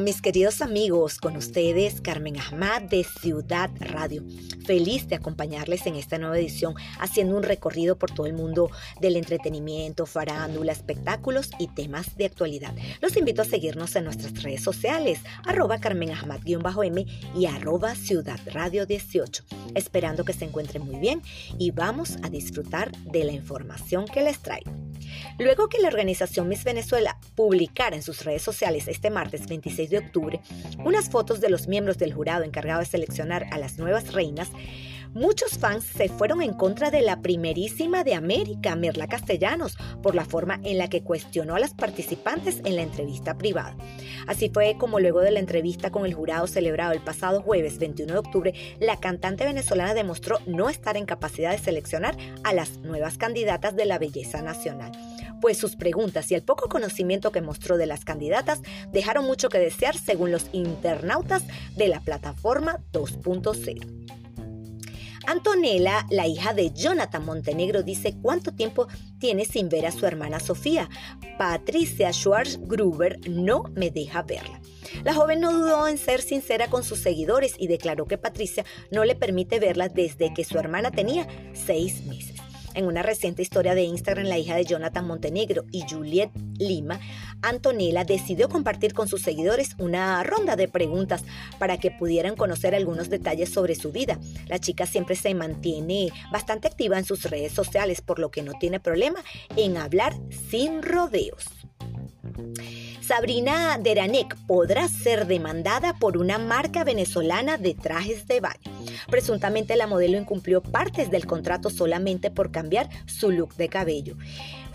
Mis queridos amigos, con ustedes Carmen Ahmad de Ciudad Radio. Feliz de acompañarles en esta nueva edición haciendo un recorrido por todo el mundo del entretenimiento, farándula, espectáculos y temas de actualidad. Los invito a seguirnos en nuestras redes sociales, arroba Carmen Ahmad-M y arroba Ciudad Radio 18. Esperando que se encuentren muy bien y vamos a disfrutar de la información que les traigo. Luego que la organización Miss Venezuela publicara en sus redes sociales este martes 26 de octubre unas fotos de los miembros del jurado encargado de seleccionar a las nuevas reinas, muchos fans se fueron en contra de la primerísima de América, Mirla Castellanos, por la forma en la que cuestionó a las participantes en la entrevista privada. Así fue como luego de la entrevista con el jurado celebrado el pasado jueves 21 de octubre, la cantante venezolana demostró no estar en capacidad de seleccionar a las nuevas candidatas de la belleza nacional pues sus preguntas y el poco conocimiento que mostró de las candidatas dejaron mucho que desear según los internautas de la plataforma 2.0. Antonella, la hija de Jonathan Montenegro, dice cuánto tiempo tiene sin ver a su hermana Sofía. Patricia Schwarz-Gruber no me deja verla. La joven no dudó en ser sincera con sus seguidores y declaró que Patricia no le permite verla desde que su hermana tenía seis meses. En una reciente historia de Instagram, la hija de Jonathan Montenegro y Juliet Lima, Antonella decidió compartir con sus seguidores una ronda de preguntas para que pudieran conocer algunos detalles sobre su vida. La chica siempre se mantiene bastante activa en sus redes sociales, por lo que no tiene problema en hablar sin rodeos. Sabrina Deranek podrá ser demandada por una marca venezolana de trajes de baño. Presuntamente la modelo incumplió partes del contrato solamente por cambiar su look de cabello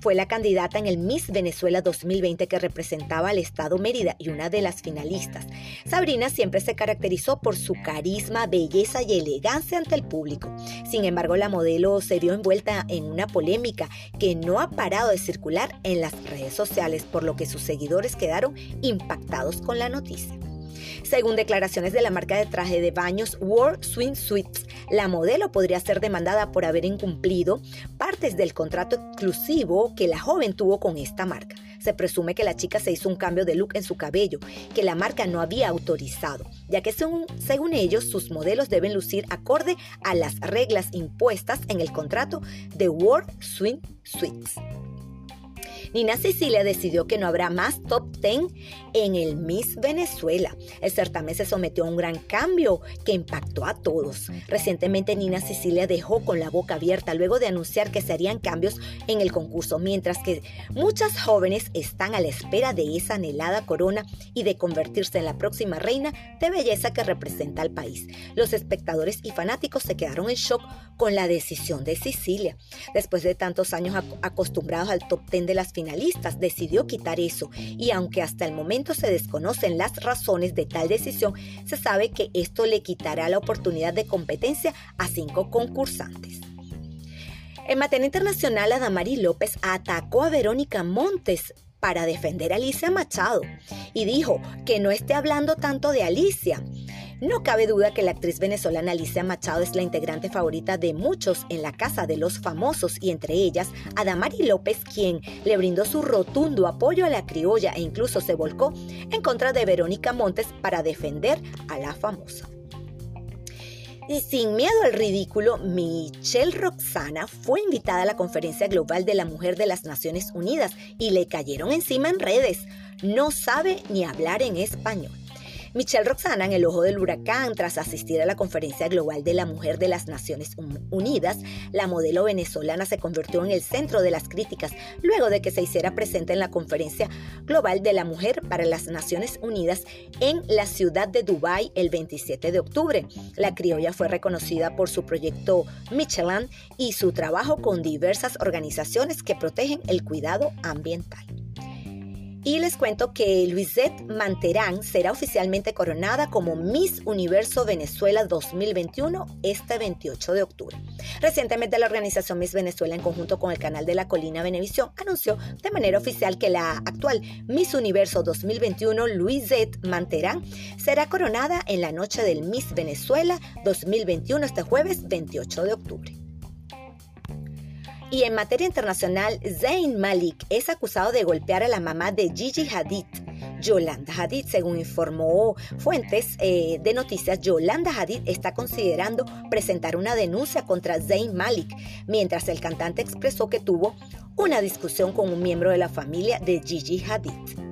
fue la candidata en el Miss Venezuela 2020 que representaba al estado Mérida y una de las finalistas. Sabrina siempre se caracterizó por su carisma, belleza y elegancia ante el público. Sin embargo, la modelo se vio envuelta en una polémica que no ha parado de circular en las redes sociales, por lo que sus seguidores quedaron impactados con la noticia. Según declaraciones de la marca de traje de baños World Swing Suites, la modelo podría ser demandada por haber incumplido partes del contrato exclusivo que la joven tuvo con esta marca. Se presume que la chica se hizo un cambio de look en su cabello, que la marca no había autorizado, ya que según, según ellos sus modelos deben lucir acorde a las reglas impuestas en el contrato de World Swing Suites. Nina Sicilia decidió que no habrá más top 10 en el Miss Venezuela. El certamen se sometió a un gran cambio que impactó a todos. Recientemente Nina Sicilia dejó con la boca abierta luego de anunciar que se harían cambios en el concurso, mientras que muchas jóvenes están a la espera de esa anhelada corona y de convertirse en la próxima reina de belleza que representa al país. Los espectadores y fanáticos se quedaron en shock con la decisión de Sicilia. Después de tantos años acostumbrados al top 10 de las decidió quitar eso y aunque hasta el momento se desconocen las razones de tal decisión, se sabe que esto le quitará la oportunidad de competencia a cinco concursantes. En materia internacional, Adamari López atacó a Verónica Montes para defender a Alicia Machado y dijo que no esté hablando tanto de Alicia, no cabe duda que la actriz venezolana Alicia Machado es la integrante favorita de muchos en la casa de los famosos y entre ellas Adamari López, quien le brindó su rotundo apoyo a la criolla e incluso se volcó en contra de Verónica Montes para defender a la famosa. Y sin miedo al ridículo, Michelle Roxana fue invitada a la Conferencia Global de la Mujer de las Naciones Unidas y le cayeron encima en redes. No sabe ni hablar en español. Michelle Roxana en el ojo del huracán tras asistir a la Conferencia Global de la Mujer de las Naciones Unidas, la modelo venezolana se convirtió en el centro de las críticas luego de que se hiciera presente en la Conferencia Global de la Mujer para las Naciones Unidas en la ciudad de Dubái el 27 de octubre. La criolla fue reconocida por su proyecto Michelin y su trabajo con diversas organizaciones que protegen el cuidado ambiental. Y les cuento que Luisette Manterán será oficialmente coronada como Miss Universo Venezuela 2021 este 28 de octubre. Recientemente la organización Miss Venezuela en conjunto con el canal de la Colina Venevisión anunció de manera oficial que la actual Miss Universo 2021 Luisette Manterán será coronada en la noche del Miss Venezuela 2021 este jueves 28 de octubre. Y en materia internacional, Zayn Malik es acusado de golpear a la mamá de Gigi Hadid, Yolanda Hadid. Según informó fuentes eh, de noticias, Yolanda Hadid está considerando presentar una denuncia contra Zayn Malik, mientras el cantante expresó que tuvo una discusión con un miembro de la familia de Gigi Hadid.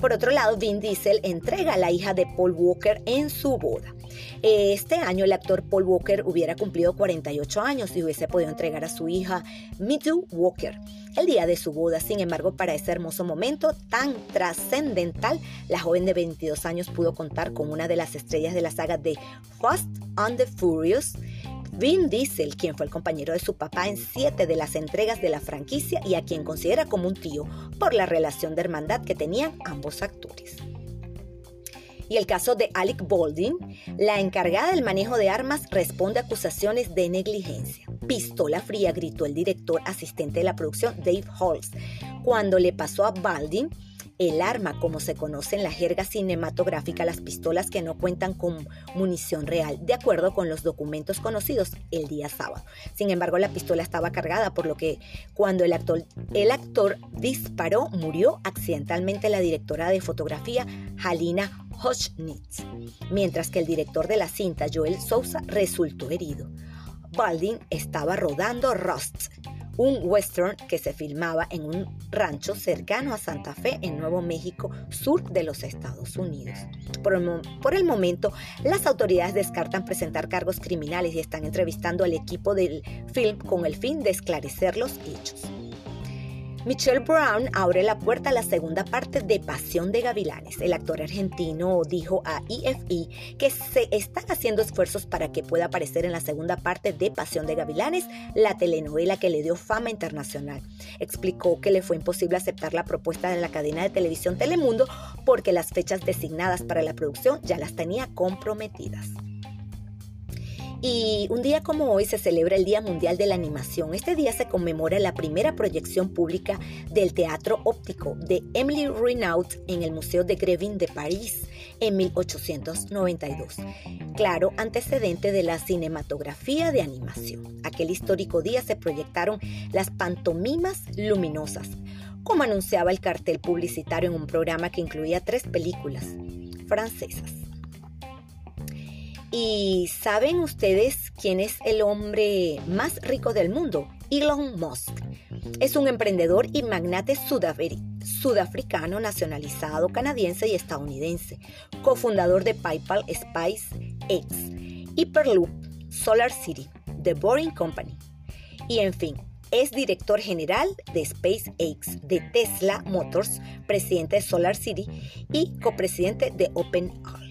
Por otro lado, Vin Diesel entrega a la hija de Paul Walker en su boda. Este año el actor Paul Walker hubiera cumplido 48 años y hubiese podido entregar a su hija Mithu Walker el día de su boda. Sin embargo, para ese hermoso momento tan trascendental, la joven de 22 años pudo contar con una de las estrellas de la saga de Fast and the Furious, Vin Diesel, quien fue el compañero de su papá en siete de las entregas de la franquicia y a quien considera como un tío por la relación de hermandad que tenían ambos actores. Y el caso de Alec Baldwin, la encargada del manejo de armas responde a acusaciones de negligencia. Pistola fría, gritó el director asistente de la producción Dave Halls, cuando le pasó a Baldwin el arma, como se conoce en la jerga cinematográfica, las pistolas que no cuentan con munición real, de acuerdo con los documentos conocidos el día sábado. Sin embargo, la pistola estaba cargada, por lo que cuando el actor, disparó, murió accidentalmente la directora de fotografía, Halina Hoschnitz, mientras que el director de la cinta, Joel Sousa, resultó herido. Baldwin estaba rodando Rust, un western que se filmaba en un rancho cercano a Santa Fe, en Nuevo México, sur de los Estados Unidos. Por el, momento, las autoridades descartan presentar cargos criminales y están entrevistando al equipo del film con el fin de esclarecer los hechos. Michelle Brown abre la puerta a la segunda parte de Pasión de Gavilanes. El actor argentino dijo a EFE que se están haciendo esfuerzos para que pueda aparecer en la segunda parte de Pasión de Gavilanes, la telenovela que le dio fama internacional. Explicó que le fue imposible aceptar la propuesta de la cadena de televisión Telemundo porque las fechas designadas para la producción ya las tenía comprometidas. Y un día como hoy se celebra el Día Mundial de la Animación. Este día se conmemora la primera proyección pública del teatro óptico de Emily Renaud en el Museo de Grevin de París en 1892. Claro, antecedente de la cinematografía de animación. Aquel histórico día se proyectaron las pantomimas luminosas, como anunciaba el cartel publicitario en un programa que incluía tres películas francesas. ¿Y saben ustedes quién es el hombre más rico del mundo? Elon Musk. Es un emprendedor y magnate sudafricano nacionalizado canadiense y estadounidense, cofundador de PayPal, SpaceX, Hyperloop, Solar City, The Boring Company. Y en fin, es director general de SpaceX, de Tesla Motors, presidente de Solar City y copresidente de OpenAI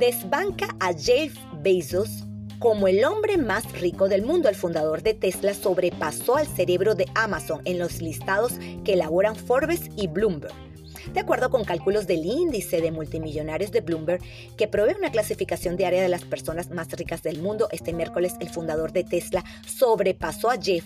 desbanca a Jeff Bezos como el hombre más rico del mundo. El fundador de Tesla sobrepasó al cerebro de Amazon en los listados que elaboran Forbes y Bloomberg. De acuerdo con cálculos del índice de multimillonarios de Bloomberg, que provee una clasificación diaria de las personas más ricas del mundo, este miércoles el fundador de Tesla sobrepasó a Jeff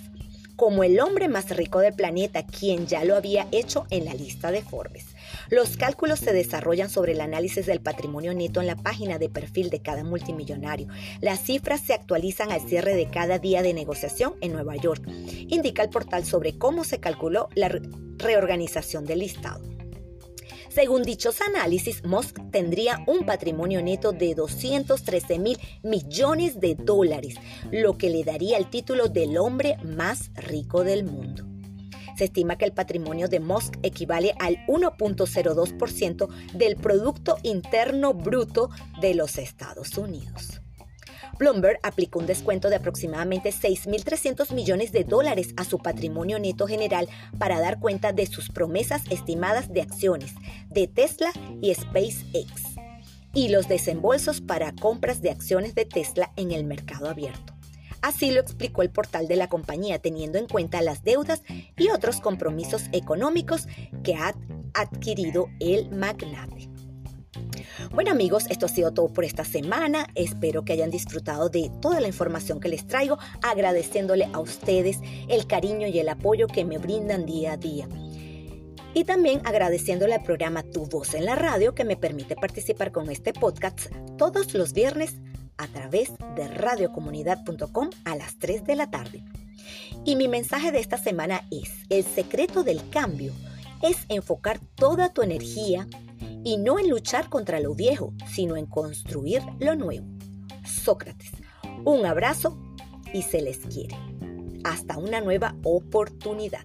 como el hombre más rico del planeta, quien ya lo había hecho en la lista de Forbes. Los cálculos se desarrollan sobre el análisis del patrimonio neto en la página de perfil de cada multimillonario. Las cifras se actualizan al cierre de cada día de negociación en Nueva York. Indica el portal sobre cómo se calculó la reorganización del listado. Según dichos análisis, Musk tendría un patrimonio neto de 213 mil millones de dólares, lo que le daría el título del hombre más rico del mundo. Se estima que el patrimonio de Musk equivale al 1.02% del Producto Interno Bruto de los Estados Unidos. Bloomberg aplicó un descuento de aproximadamente 6.300 millones de dólares a su patrimonio neto general para dar cuenta de sus promesas estimadas de acciones de Tesla y SpaceX y los desembolsos para compras de acciones de Tesla en el mercado abierto. Así lo explicó el portal de la compañía, teniendo en cuenta las deudas y otros compromisos económicos que ha adquirido el magnate. Bueno amigos, esto ha sido todo por esta semana. Espero que hayan disfrutado de toda la información que les traigo, agradeciéndole a ustedes el cariño y el apoyo que me brindan día a día. Y también agradeciéndole al programa Tu Voz en la Radio que me permite participar con este podcast todos los viernes a través de radiocomunidad.com a las 3 de la tarde. Y mi mensaje de esta semana es, el secreto del cambio es enfocar toda tu energía y no en luchar contra lo viejo, sino en construir lo nuevo. Sócrates, un abrazo y se les quiere. Hasta una nueva oportunidad.